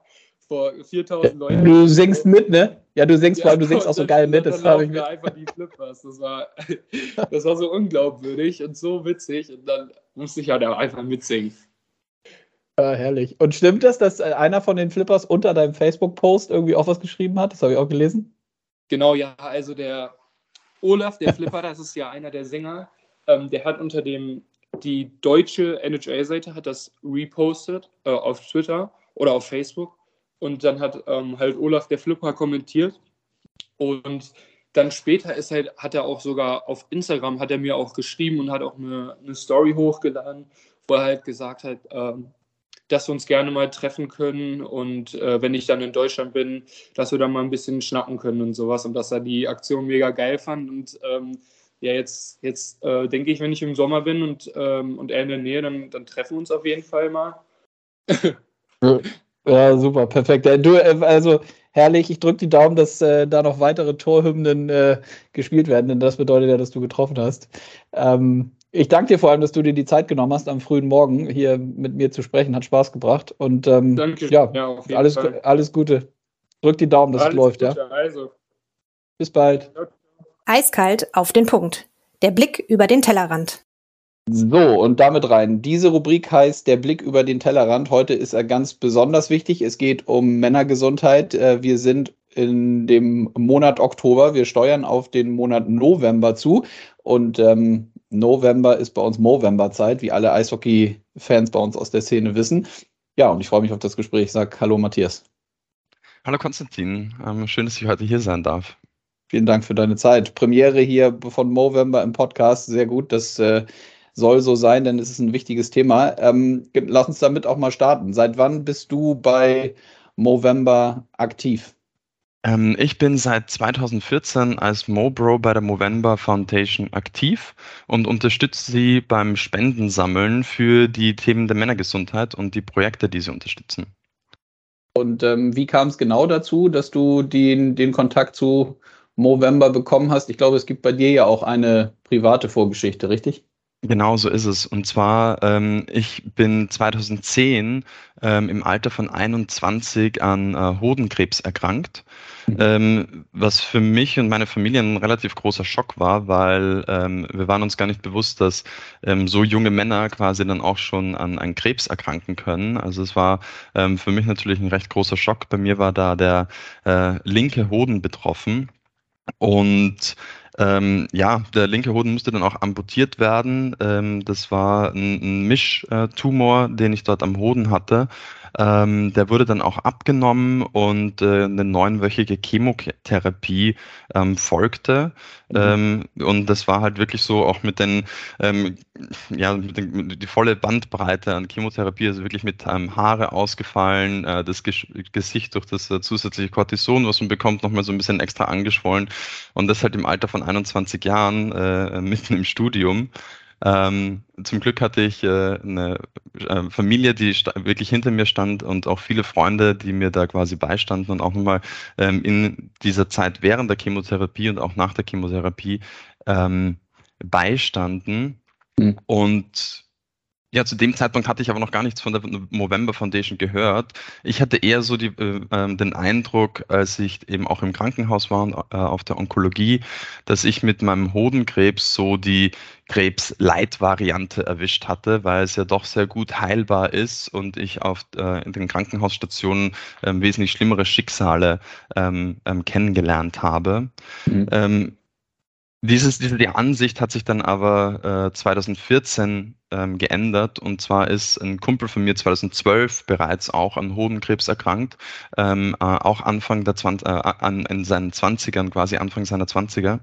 vor 4000 Leuten. Du singst mit, ne? Ja, du singst ja, vor allem, du singst auch so geil mit. Das habe ich mit. einfach die Flippers. Das war, das war so unglaubwürdig und so witzig. Und dann musste ich halt auch einfach mitsingen. Ja, herrlich. Und stimmt das, dass einer von den Flippers unter deinem Facebook-Post irgendwie auch was geschrieben hat? Das habe ich auch gelesen. Genau, ja. Also der Olaf, der Flipper, das ist ja einer der Sänger, ähm, der hat unter dem die deutsche NHL-Seite hat das repostet äh, auf Twitter oder auf Facebook. Und dann hat ähm, halt Olaf der Flipper kommentiert. Und dann später ist halt, hat er auch sogar auf Instagram hat er mir auch geschrieben und hat auch eine, eine Story hochgeladen, wo er halt gesagt hat, ähm, dass wir uns gerne mal treffen können und äh, wenn ich dann in Deutschland bin, dass wir dann mal ein bisschen schnacken können und sowas und dass er die Aktion mega geil fand und ähm, ja, jetzt, jetzt äh, denke ich, wenn ich im Sommer bin und, ähm, und er in der Nähe, dann, dann treffen wir uns auf jeden Fall mal. ja, super, perfekt. Du, äh, also herrlich, ich drücke die Daumen, dass äh, da noch weitere Torhymnen äh, gespielt werden, denn das bedeutet ja, dass du getroffen hast. Ähm, ich danke dir vor allem, dass du dir die Zeit genommen hast, am frühen Morgen hier mit mir zu sprechen. Hat Spaß gebracht. Und ähm, danke. Ja, ja alles, alles Gute. Drück die Daumen, dass alles es läuft, Gute, ja. Also. Bis bald. Ja. Eiskalt auf den Punkt. Der Blick über den Tellerrand. So, und damit rein. Diese Rubrik heißt Der Blick über den Tellerrand. Heute ist er ganz besonders wichtig. Es geht um Männergesundheit. Äh, wir sind in dem Monat Oktober. Wir steuern auf den Monat November zu. Und ähm, November ist bei uns Movember-Zeit, wie alle Eishockey-Fans bei uns aus der Szene wissen. Ja, und ich freue mich auf das Gespräch. Ich sage Hallo, Matthias. Hallo, Konstantin. Ähm, schön, dass ich heute hier sein darf. Vielen Dank für deine Zeit. Premiere hier von Movember im Podcast, sehr gut. Das äh, soll so sein, denn es ist ein wichtiges Thema. Ähm, lass uns damit auch mal starten. Seit wann bist du bei Movember aktiv? Ähm, ich bin seit 2014 als Mobro bei der Movember Foundation aktiv und unterstütze sie beim Spendensammeln für die Themen der Männergesundheit und die Projekte, die sie unterstützen. Und ähm, wie kam es genau dazu, dass du den, den Kontakt zu Movember bekommen hast. Ich glaube, es gibt bei dir ja auch eine private Vorgeschichte, richtig? Genau so ist es. Und zwar, ähm, ich bin 2010 ähm, im Alter von 21 an äh, Hodenkrebs erkrankt, mhm. ähm, was für mich und meine Familie ein relativ großer Schock war, weil ähm, wir waren uns gar nicht bewusst, dass ähm, so junge Männer quasi dann auch schon an, an Krebs erkranken können. Also es war ähm, für mich natürlich ein recht großer Schock. Bei mir war da der äh, linke Hoden betroffen. Und ähm, ja, der linke Hoden musste dann auch amputiert werden. Ähm, das war ein, ein Mischtumor, den ich dort am Hoden hatte. Ähm, der wurde dann auch abgenommen und äh, eine neunwöchige Chemotherapie ähm, folgte. Mhm. Ähm, und das war halt wirklich so auch mit den, ähm, ja, mit den, mit die volle Bandbreite an Chemotherapie, also wirklich mit ähm, Haare ausgefallen, äh, das Ges Gesicht durch das äh, zusätzliche Cortison, was man bekommt, nochmal so ein bisschen extra angeschwollen. Und das halt im Alter von 21 Jahren, äh, mitten im Studium. Ähm, zum Glück hatte ich äh, eine äh, Familie, die wirklich hinter mir stand und auch viele Freunde, die mir da quasi beistanden und auch nochmal ähm, in dieser Zeit während der Chemotherapie und auch nach der Chemotherapie ähm, beistanden. Mhm. Und ja, zu dem Zeitpunkt hatte ich aber noch gar nichts von der November Foundation gehört. Ich hatte eher so die, äh, ähm, den Eindruck, als ich eben auch im Krankenhaus war, äh, auf der Onkologie, dass ich mit meinem Hodenkrebs so die Krebs-Light-Variante erwischt hatte, weil es ja doch sehr gut heilbar ist und ich auf äh, in den Krankenhausstationen ähm, wesentlich schlimmere Schicksale ähm, ähm kennengelernt habe. Mhm. Ähm, dieses, diese die Ansicht hat sich dann aber äh, 2014 ähm, geändert. Und zwar ist ein Kumpel von mir 2012 bereits auch an Hodenkrebs erkrankt, ähm, äh, auch Anfang der 20, äh, an, in seinen 20ern, quasi Anfang seiner 20er.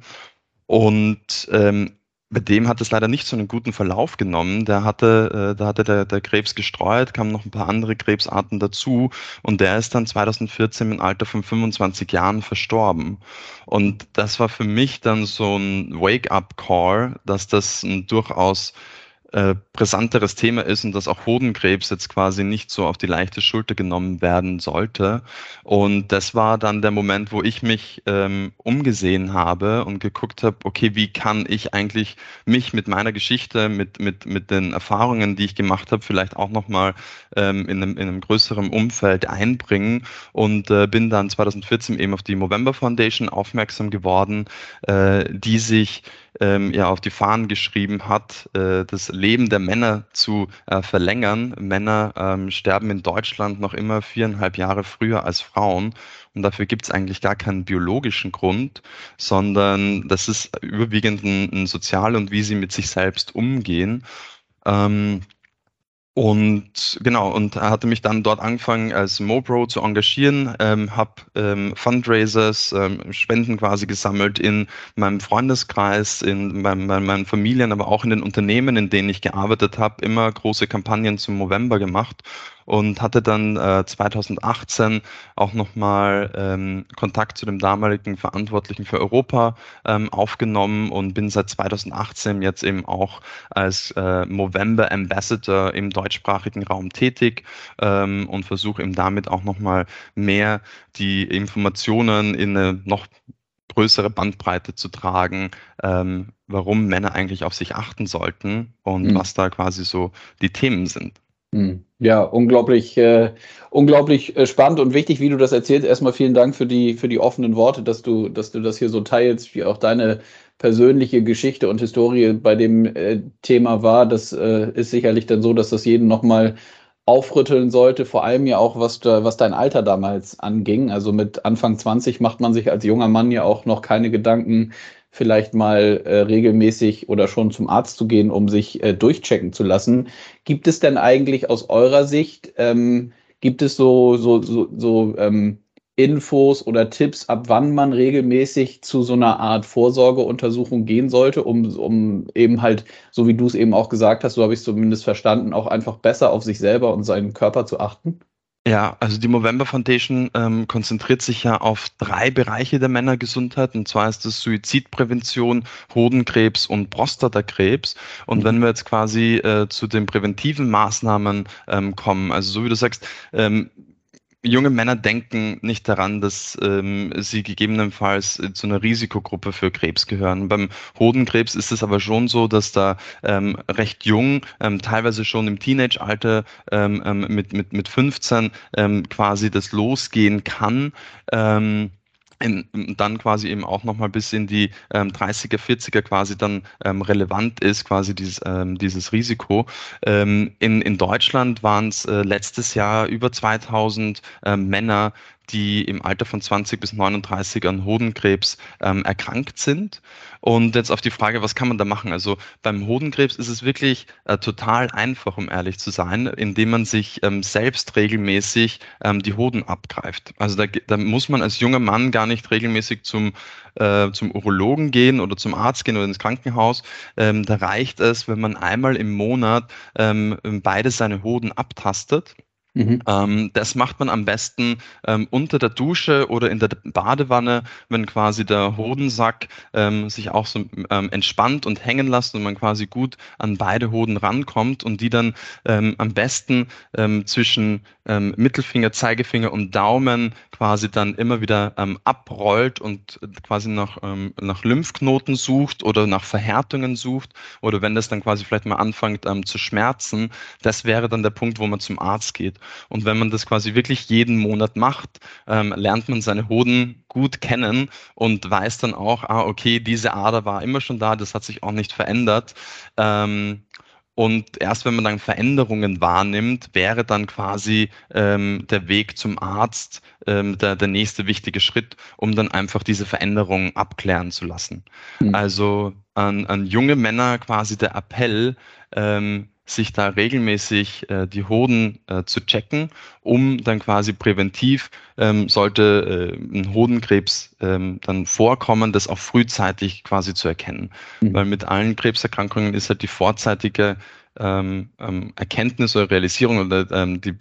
Und ähm, bei dem hat es leider nicht so einen guten Verlauf genommen. Der hatte, äh, da hatte der, der Krebs gestreut, kamen noch ein paar andere Krebsarten dazu und der ist dann 2014 im Alter von 25 Jahren verstorben. Und das war für mich dann so ein Wake-up-Call, dass das ein durchaus äh, brisanteres Thema ist und dass auch Hodenkrebs jetzt quasi nicht so auf die leichte Schulter genommen werden sollte. Und das war dann der Moment, wo ich mich ähm, umgesehen habe und geguckt habe, okay, wie kann ich eigentlich mich mit meiner Geschichte, mit, mit, mit den Erfahrungen, die ich gemacht habe, vielleicht auch nochmal ähm, in, einem, in einem größeren Umfeld einbringen und äh, bin dann 2014 eben auf die Movember Foundation aufmerksam geworden, äh, die sich ähm, ja auf die Fahnen geschrieben hat, äh, das Leben der Männer zu äh, verlängern. Männer ähm, sterben in Deutschland noch immer viereinhalb Jahre früher als Frauen. Und dafür gibt es eigentlich gar keinen biologischen Grund, sondern das ist überwiegend ein, ein Sozial und wie sie mit sich selbst umgehen. Ähm, und genau, und hatte mich dann dort angefangen als Mobro zu engagieren, ähm, habe ähm, Fundraisers, ähm, Spenden quasi gesammelt in meinem Freundeskreis, in meinem, meinen Familien, aber auch in den Unternehmen, in denen ich gearbeitet habe, immer große Kampagnen zum November gemacht und hatte dann äh, 2018 auch nochmal ähm, Kontakt zu dem damaligen Verantwortlichen für Europa ähm, aufgenommen und bin seit 2018 jetzt eben auch als äh, Movember Ambassador im deutschsprachigen Raum tätig ähm, und versuche eben damit auch nochmal mehr die Informationen in eine noch größere Bandbreite zu tragen, ähm, warum Männer eigentlich auf sich achten sollten und mhm. was da quasi so die Themen sind. Hm. Ja, unglaublich, äh, unglaublich äh, spannend und wichtig, wie du das erzählst. Erstmal vielen Dank für die, für die offenen Worte, dass du, dass du das hier so teilst, wie auch deine persönliche Geschichte und Historie bei dem äh, Thema war. Das äh, ist sicherlich dann so, dass das jeden nochmal aufrütteln sollte, vor allem ja auch, was, was dein Alter damals anging. Also mit Anfang 20 macht man sich als junger Mann ja auch noch keine Gedanken, vielleicht mal äh, regelmäßig oder schon zum Arzt zu gehen, um sich äh, durchchecken zu lassen. Gibt es denn eigentlich aus eurer Sicht, ähm, gibt es so, so, so, so ähm, Infos oder Tipps, ab wann man regelmäßig zu so einer Art Vorsorgeuntersuchung gehen sollte, um, um eben halt, so wie du es eben auch gesagt hast, so habe ich es zumindest verstanden, auch einfach besser auf sich selber und seinen Körper zu achten? Ja, also die Movember Foundation ähm, konzentriert sich ja auf drei Bereiche der Männergesundheit. Und zwar ist das Suizidprävention, Hodenkrebs und Prostatakrebs. Und wenn wir jetzt quasi äh, zu den präventiven Maßnahmen ähm, kommen, also so wie du sagst, ähm, junge Männer denken nicht daran, dass ähm, sie gegebenenfalls zu einer Risikogruppe für Krebs gehören. Beim Hodenkrebs ist es aber schon so, dass da ähm, recht jung, ähm, teilweise schon im Teenage-Alter ähm, ähm mit, mit, mit 15 ähm, quasi das losgehen kann. Ähm, in, dann quasi eben auch nochmal bis in die ähm, 30er, 40er quasi dann ähm, relevant ist, quasi dieses, ähm, dieses Risiko. Ähm, in, in Deutschland waren es äh, letztes Jahr über 2000 äh, Männer, die im Alter von 20 bis 39 an Hodenkrebs ähm, erkrankt sind. Und jetzt auf die Frage, was kann man da machen? Also beim Hodenkrebs ist es wirklich äh, total einfach, um ehrlich zu sein, indem man sich ähm, selbst regelmäßig ähm, die Hoden abgreift. Also da, da, muss man als junger Mann gar nicht regelmäßig zum, äh, zum Urologen gehen oder zum Arzt gehen oder ins Krankenhaus. Ähm, da reicht es, wenn man einmal im Monat ähm, beide seine Hoden abtastet Mhm. Ähm, das macht man am besten ähm, unter der Dusche oder in der Badewanne, wenn quasi der Hodensack ähm, sich auch so ähm, entspannt und hängen lässt und man quasi gut an beide Hoden rankommt und die dann ähm, am besten ähm, zwischen Mittelfinger, Zeigefinger und Daumen quasi dann immer wieder abrollt und quasi nach, nach Lymphknoten sucht oder nach Verhärtungen sucht oder wenn das dann quasi vielleicht mal anfängt zu schmerzen, das wäre dann der Punkt, wo man zum Arzt geht. Und wenn man das quasi wirklich jeden Monat macht, ähm, lernt man seine Hoden gut kennen und weiß dann auch, ah, okay, diese Ader war immer schon da, das hat sich auch nicht verändert. Ähm, und erst wenn man dann Veränderungen wahrnimmt, wäre dann quasi ähm, der Weg zum Arzt ähm, der, der nächste wichtige Schritt, um dann einfach diese Veränderungen abklären zu lassen. Mhm. Also an, an junge Männer quasi der Appell, ähm, sich da regelmäßig äh, die Hoden äh, zu checken, um dann quasi präventiv, ähm, sollte äh, ein Hodenkrebs ähm, dann vorkommen, das auch frühzeitig quasi zu erkennen. Mhm. Weil mit allen Krebserkrankungen ist halt die vorzeitige ähm, ähm, Erkenntnis oder Realisierung oder ähm, die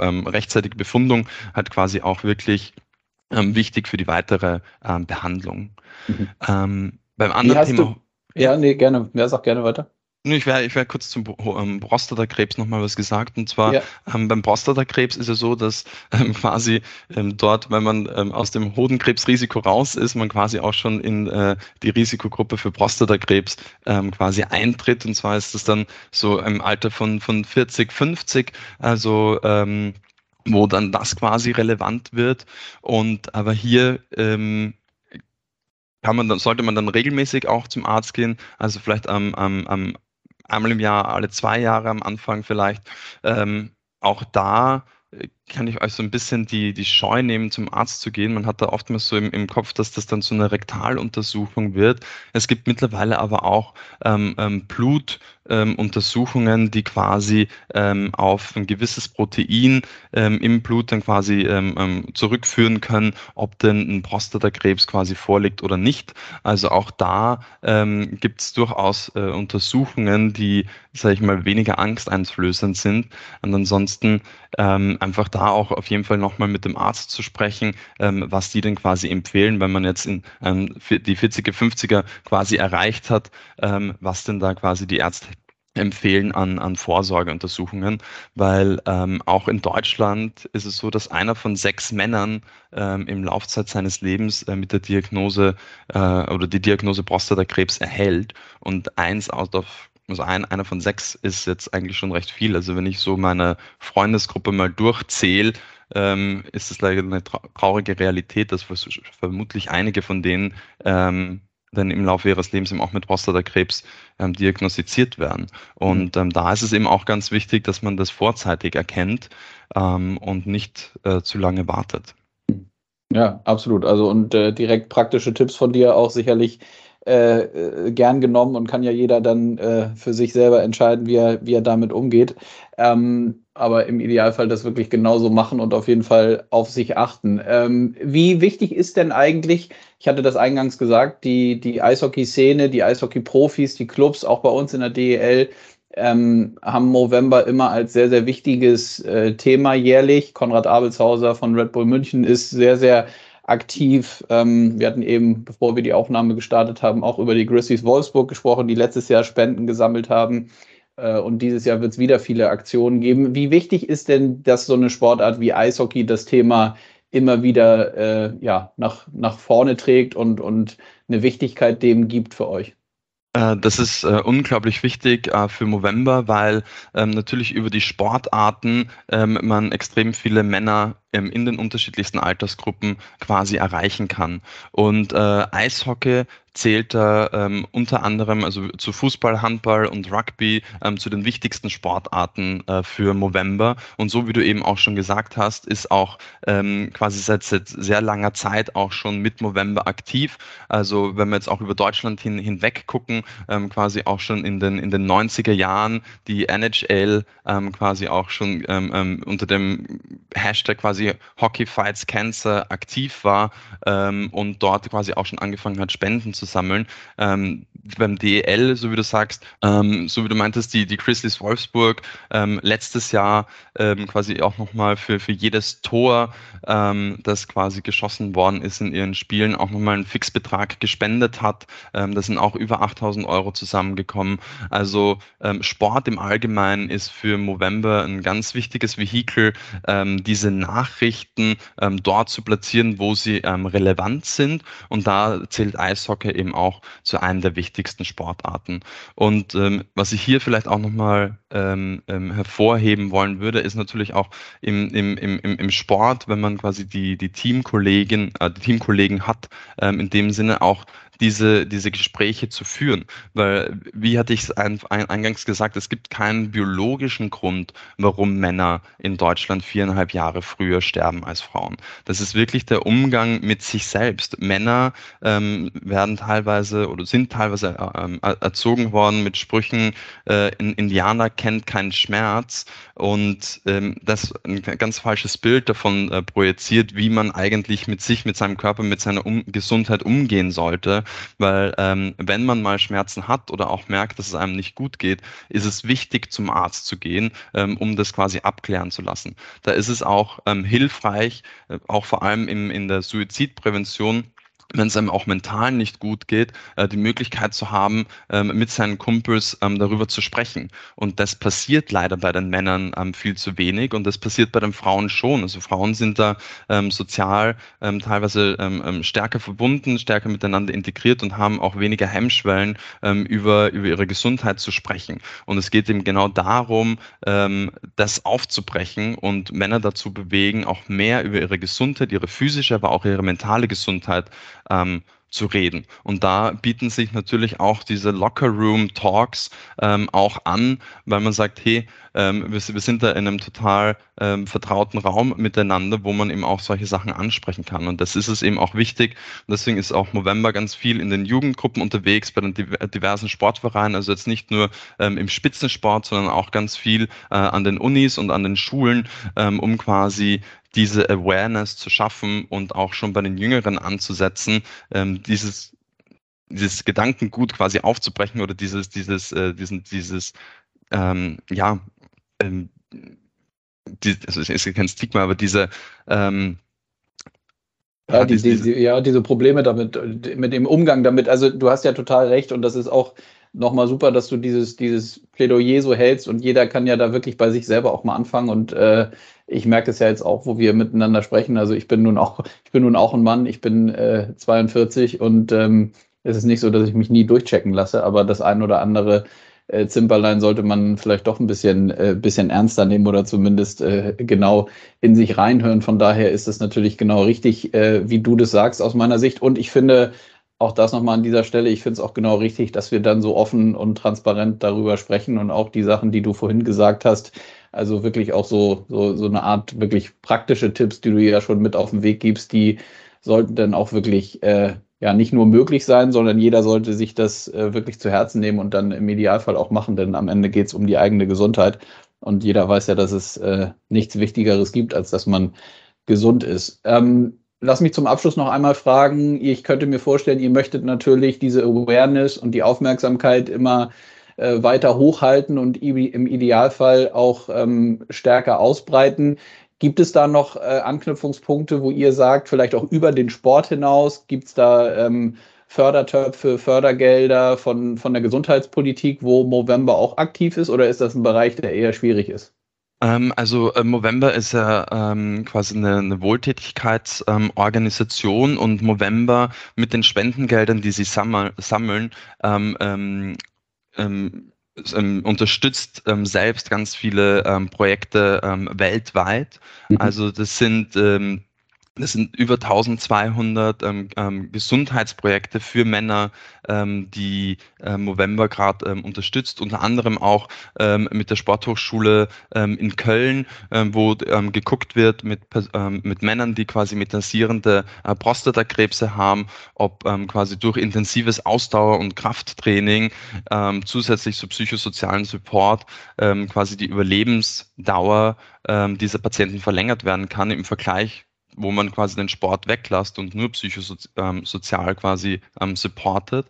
ähm, rechtzeitige Befundung halt quasi auch wirklich wichtig für die weitere Behandlung. Mhm. Beim anderen Thema. Du, ja, nee, gerne. Wer sagt gerne weiter? Ich werde ich wär kurz zum ähm, Prostatakrebs nochmal was gesagt. Und zwar ja. ähm, beim Prostatakrebs ist es so, dass ähm, quasi ähm, dort, wenn man ähm, aus dem Hodenkrebsrisiko raus ist, man quasi auch schon in äh, die Risikogruppe für Prostatakrebs ähm, quasi eintritt. Und zwar ist es dann so im Alter von, von 40, 50, also wo dann das quasi relevant wird. Und aber hier kann man dann, sollte man dann regelmäßig auch zum Arzt gehen, also vielleicht am, am, am einmal im Jahr, alle zwei Jahre am Anfang vielleicht. Ähm, auch da äh, kann ich euch so ein bisschen die, die Scheu nehmen, zum Arzt zu gehen. Man hat da oftmals so im, im Kopf, dass das dann so eine Rektaluntersuchung wird. Es gibt mittlerweile aber auch ähm, ähm, Blut, ähm, die quasi ähm, auf ein gewisses Protein ähm, im Blut dann quasi ähm, zurückführen können, ob denn ein Prostatakrebs quasi vorliegt oder nicht. Also auch da gibt es durchaus äh, Untersuchungen, die, sage ich mal, weniger angsteinflößend sind. Und ansonsten einfach da auch auf jeden Fall nochmal mit dem Arzt zu sprechen, ähm, was die denn quasi empfehlen, wenn man jetzt in ähm, die 40er, 50er quasi erreicht hat, ähm, was denn da quasi die Ärzte empfehlen an, an Vorsorgeuntersuchungen, weil ähm, auch in Deutschland ist es so, dass einer von sechs Männern ähm, im Laufzeit seines Lebens äh, mit der Diagnose äh, oder die Diagnose Prostatakrebs erhält und eins out of also ein, einer von sechs ist jetzt eigentlich schon recht viel. Also wenn ich so meine Freundesgruppe mal durchzähle, ähm, ist es leider eine traurige Realität, dass vermutlich einige von denen ähm, dann im Laufe ihres Lebens eben auch mit Prostatakrebs ähm, diagnostiziert werden. Und ähm, da ist es eben auch ganz wichtig, dass man das vorzeitig erkennt ähm, und nicht äh, zu lange wartet. Ja, absolut. Also und äh, direkt praktische Tipps von dir auch sicherlich äh, äh, gern genommen und kann ja jeder dann äh, für sich selber entscheiden, wie er, wie er damit umgeht. Ähm, aber im Idealfall das wirklich genauso machen und auf jeden Fall auf sich achten. Ähm, wie wichtig ist denn eigentlich, ich hatte das eingangs gesagt, die, die Eishockey-Szene, die Eishockey-Profis, die Clubs, auch bei uns in der DEL, ähm, haben November immer als sehr, sehr wichtiges äh, Thema jährlich. Konrad Abelshauser von Red Bull München ist sehr, sehr aktiv. Ähm, wir hatten eben, bevor wir die Aufnahme gestartet haben, auch über die Grizzlies Wolfsburg gesprochen, die letztes Jahr Spenden gesammelt haben. Äh, und dieses Jahr wird es wieder viele Aktionen geben. Wie wichtig ist denn, dass so eine Sportart wie Eishockey das Thema immer wieder äh, ja, nach, nach vorne trägt und, und eine Wichtigkeit dem gibt für euch? Äh, das ist äh, unglaublich wichtig äh, für November, weil ähm, natürlich über die Sportarten ähm, man extrem viele Männer in den unterschiedlichsten Altersgruppen quasi erreichen kann. Und äh, Eishockey zählt da ähm, unter anderem also zu Fußball, Handball und Rugby ähm, zu den wichtigsten Sportarten äh, für November. Und so wie du eben auch schon gesagt hast, ist auch ähm, quasi seit, seit sehr langer Zeit auch schon mit November aktiv. Also wenn wir jetzt auch über Deutschland hin, hinweg gucken, ähm, quasi auch schon in den, in den 90er Jahren die NHL ähm, quasi auch schon ähm, ähm, unter dem Hashtag quasi quasi Hockey Fights Cancer aktiv war ähm, und dort quasi auch schon angefangen hat, Spenden zu sammeln. Ähm, beim DEL, so wie du sagst, ähm, so wie du meintest, die, die Grizzlies Wolfsburg ähm, letztes Jahr ähm, quasi auch nochmal für, für jedes Tor, ähm, das quasi geschossen worden ist in ihren Spielen, auch nochmal einen Fixbetrag gespendet hat. Ähm, da sind auch über 8000 Euro zusammengekommen. Also Sport im Allgemeinen ist für Movember ein ganz wichtiges Vehikel, diese Nachrichten ähm, dort zu platzieren, wo sie ähm, relevant sind. Und da zählt Eishockey eben auch zu einem der wichtigsten Sportarten. Und ähm, was ich hier vielleicht auch nochmal ähm, ähm, hervorheben wollen würde, ist natürlich auch im, im, im, im Sport, wenn man quasi die, die Teamkollegen, äh, die Teamkollegen hat, ähm, in dem Sinne auch diese, diese Gespräche zu führen. Weil, wie hatte ich es ein, ein, eingangs gesagt, es gibt keinen biologischen Grund, warum Männer in Deutschland viereinhalb Jahre früher sterben als Frauen. Das ist wirklich der Umgang mit sich selbst. Männer ähm, werden teilweise oder sind teilweise ähm, erzogen worden mit Sprüchen, äh, ein Indianer kennt keinen Schmerz und ähm, das ein ganz falsches Bild davon äh, projiziert, wie man eigentlich mit sich, mit seinem Körper, mit seiner um Gesundheit umgehen sollte weil ähm, wenn man mal Schmerzen hat oder auch merkt, dass es einem nicht gut geht, ist es wichtig, zum Arzt zu gehen, ähm, um das quasi abklären zu lassen. Da ist es auch ähm, hilfreich, äh, auch vor allem im, in der Suizidprävention, wenn es einem auch mental nicht gut geht, äh, die Möglichkeit zu haben, ähm, mit seinen Kumpels ähm, darüber zu sprechen. Und das passiert leider bei den Männern ähm, viel zu wenig und das passiert bei den Frauen schon. Also Frauen sind da sozial teilweise stärker verbunden, stärker miteinander integriert und haben auch weniger Hemmschwellen, über, über ihre Gesundheit zu sprechen. Und es geht eben genau darum, das aufzubrechen und Männer dazu bewegen, auch mehr über ihre Gesundheit, ihre physische, aber auch ihre mentale Gesundheit ähm, zu reden. Und da bieten sich natürlich auch diese Locker Room Talks ähm, auch an, weil man sagt, hey, ähm, wir, wir, sind da in einem total ähm, vertrauten Raum miteinander, wo man eben auch solche Sachen ansprechen kann. Und das ist es eben auch wichtig. Und deswegen ist auch November ganz viel in den Jugendgruppen unterwegs, bei den diversen Sportvereinen, also jetzt nicht nur ähm, im Spitzensport, sondern auch ganz viel äh, an den Unis und an den Schulen, ähm, um quasi diese Awareness zu schaffen und auch schon bei den Jüngeren anzusetzen, ähm, dieses dieses Gedankengut quasi aufzubrechen oder dieses, dieses, äh, diesen, dieses, ähm, ja, ähm, die, also es ist kein Stigma, aber diese, ähm, ja, die, diese, die, ja, diese Probleme damit, mit dem Umgang damit, also du hast ja total recht und das ist auch nochmal super, dass du dieses, dieses Plädoyer so hältst und jeder kann ja da wirklich bei sich selber auch mal anfangen und äh, ich merke es ja jetzt auch, wo wir miteinander sprechen. Also ich bin nun auch, ich bin nun auch ein Mann, ich bin äh, 42 und ähm, es ist nicht so, dass ich mich nie durchchecken lasse, aber das ein oder andere äh, Zimperlein sollte man vielleicht doch ein bisschen, äh, bisschen ernster nehmen oder zumindest äh, genau in sich reinhören. Von daher ist es natürlich genau richtig, äh, wie du das sagst aus meiner Sicht. Und ich finde, auch das nochmal an dieser Stelle, ich finde es auch genau richtig, dass wir dann so offen und transparent darüber sprechen und auch die Sachen, die du vorhin gesagt hast, also wirklich auch so, so, so eine Art wirklich praktische Tipps, die du ja schon mit auf den Weg gibst, die sollten dann auch wirklich äh, ja nicht nur möglich sein, sondern jeder sollte sich das äh, wirklich zu Herzen nehmen und dann im Idealfall auch machen, denn am Ende geht es um die eigene Gesundheit. Und jeder weiß ja, dass es äh, nichts Wichtigeres gibt, als dass man gesund ist. Ähm, lass mich zum Abschluss noch einmal fragen. Ich könnte mir vorstellen, ihr möchtet natürlich diese Awareness und die Aufmerksamkeit immer äh, weiter hochhalten und im Idealfall auch ähm, stärker ausbreiten. Gibt es da noch äh, Anknüpfungspunkte, wo ihr sagt, vielleicht auch über den Sport hinaus, gibt es da ähm, Fördertöpfe, Fördergelder von, von der Gesundheitspolitik, wo Movember auch aktiv ist, oder ist das ein Bereich, der eher schwierig ist? Ähm, also äh, Movember ist ja ähm, quasi eine, eine Wohltätigkeitsorganisation ähm, und Movember mit den Spendengeldern, die sie sammel, sammeln, ähm, ähm, ähm, unterstützt selbst ganz viele Projekte weltweit. Mhm. Also das sind ähm, das sind über 1200 ähm, ähm, Gesundheitsprojekte für Männer, ähm, die äh, Movember gerade ähm, unterstützt, unter anderem auch ähm, mit der Sporthochschule ähm, in Köln, ähm, wo ähm, geguckt wird mit, ähm, mit Männern, die quasi metasierende äh, Prostatakrebse haben, ob ähm, quasi durch intensives Ausdauer- und Krafttraining ähm, zusätzlich zu psychosozialen Support ähm, quasi die Überlebensdauer ähm, dieser Patienten verlängert werden kann im Vergleich wo man quasi den Sport weglässt und nur psychosozial ähm, quasi ähm, supportet.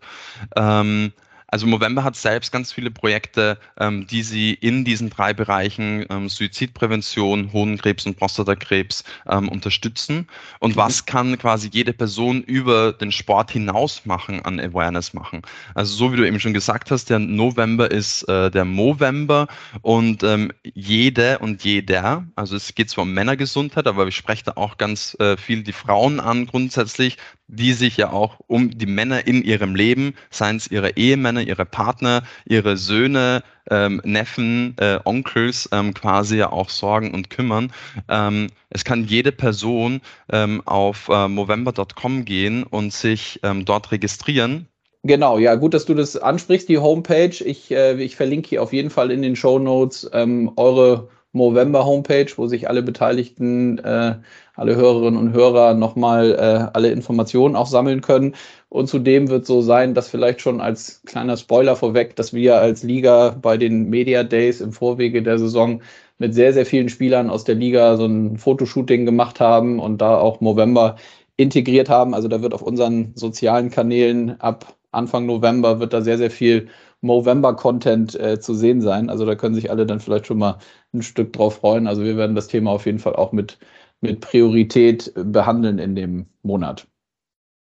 Ähm, also Movember hat selbst ganz viele Projekte, ähm, die sie in diesen drei Bereichen ähm, Suizidprävention, Hodenkrebs und Prostatakrebs ähm, unterstützen. Und mhm. was kann quasi jede Person über den Sport hinaus machen, an Awareness machen? Also so wie du eben schon gesagt hast, der November ist äh, der Movember und ähm, jede und jeder, also es geht zwar um Männergesundheit, aber ich spreche da auch ganz äh, viel die Frauen an grundsätzlich, die sich ja auch um die Männer in ihrem Leben, seien es ihre Ehemänner, ihre Partner, ihre Söhne, ähm, Neffen, äh, Onkels ähm, quasi ja auch sorgen und kümmern. Ähm, es kann jede Person ähm, auf äh, movember.com gehen und sich ähm, dort registrieren. Genau, ja, gut, dass du das ansprichst, die Homepage. Ich, äh, ich verlinke hier auf jeden Fall in den Show Notes ähm, eure Movember Homepage, wo sich alle Beteiligten, äh, alle Hörerinnen und Hörer nochmal äh, alle Informationen auch sammeln können. Und zudem wird so sein, dass vielleicht schon als kleiner Spoiler vorweg, dass wir als Liga bei den Media Days im Vorwege der Saison mit sehr, sehr vielen Spielern aus der Liga so ein Fotoshooting gemacht haben und da auch Movember integriert haben. Also da wird auf unseren sozialen Kanälen ab Anfang November wird da sehr, sehr viel Movember-Content äh, zu sehen sein. Also da können sich alle dann vielleicht schon mal ein Stück drauf freuen. Also wir werden das Thema auf jeden Fall auch mit, mit Priorität behandeln in dem Monat.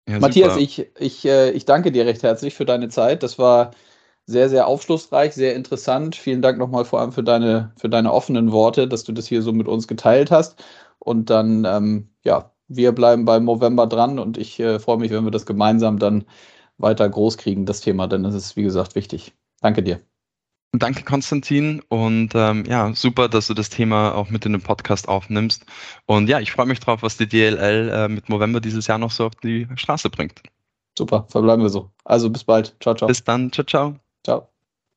Ja, Matthias, ich, ich, äh, ich danke dir recht herzlich für deine Zeit. Das war sehr, sehr aufschlussreich, sehr interessant. Vielen Dank nochmal vor allem für deine, für deine offenen Worte, dass du das hier so mit uns geteilt hast. Und dann, ähm, ja, wir bleiben beim November dran und ich äh, freue mich, wenn wir das gemeinsam dann weiter groß kriegen, das Thema, denn es ist, wie gesagt, wichtig. Danke dir. Danke, Konstantin. Und ähm, ja, super, dass du das Thema auch mit in den Podcast aufnimmst. Und ja, ich freue mich drauf, was die DLL äh, mit November dieses Jahr noch so auf die Straße bringt. Super, verbleiben wir so. Also bis bald. Ciao, ciao. Bis dann. Ciao, ciao.